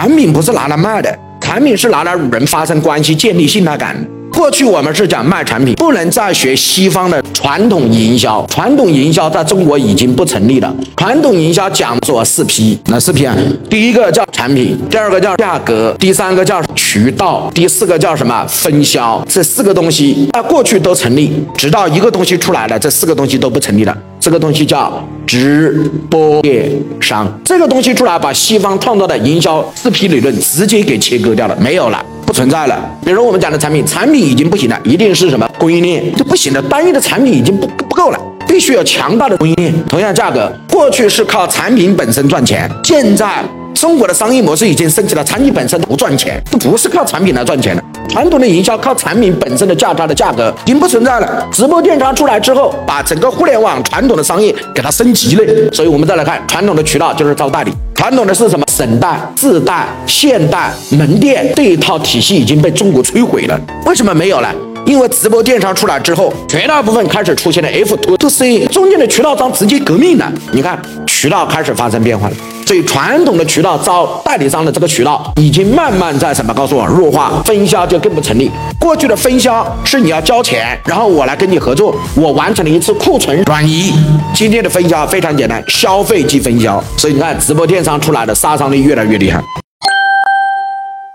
产品不是拿来卖的，产品是拿来与人发生关系、建立信赖感。过去我们是讲卖产品，不能再学西方的传统营销。传统营销在中国已经不成立了。传统营销讲做四批，哪四批啊？第一个叫产品，第二个叫价格，第三个叫渠道，第四个叫什么分销？这四个东西在过去都成立，直到一个东西出来了，这四个东西都不成立了。这个东西叫直播电商。这个东西出来，把西方创造的营销四批理论直接给切割掉了，没有了。不存在了。比如我们讲的产品，产品已经不行了，一定是什么供应链就不行了，单一的产品已经不不够了，必须有强大的供应链。同样价格，过去是靠产品本身赚钱，现在中国的商业模式已经升级了，产品本身不赚钱，都不是靠产品来赚钱的。传统的营销靠产品本身的价差的价格已经不存在了。直播电商出来之后，把整个互联网传统的商业给它升级了。所以我们再来看传统的渠道就是招代理。传统的是什么？省代、自代、县代、门店这一套体系已经被中国摧毁了。为什么没有了？因为直播电商出来之后，绝大部分开始出现了 F to to C，中间的渠道商直接革命了。你看，渠道开始发生变化了。所以传统的渠道招代理商的这个渠道已经慢慢在什么？告诉我弱化，分销就更不成立。过去的分销是你要交钱，然后我来跟你合作，我完成了一次库存转移。今天的分销非常简单，消费即分销。所以你看，直播电商出来的杀伤力越来越厉害。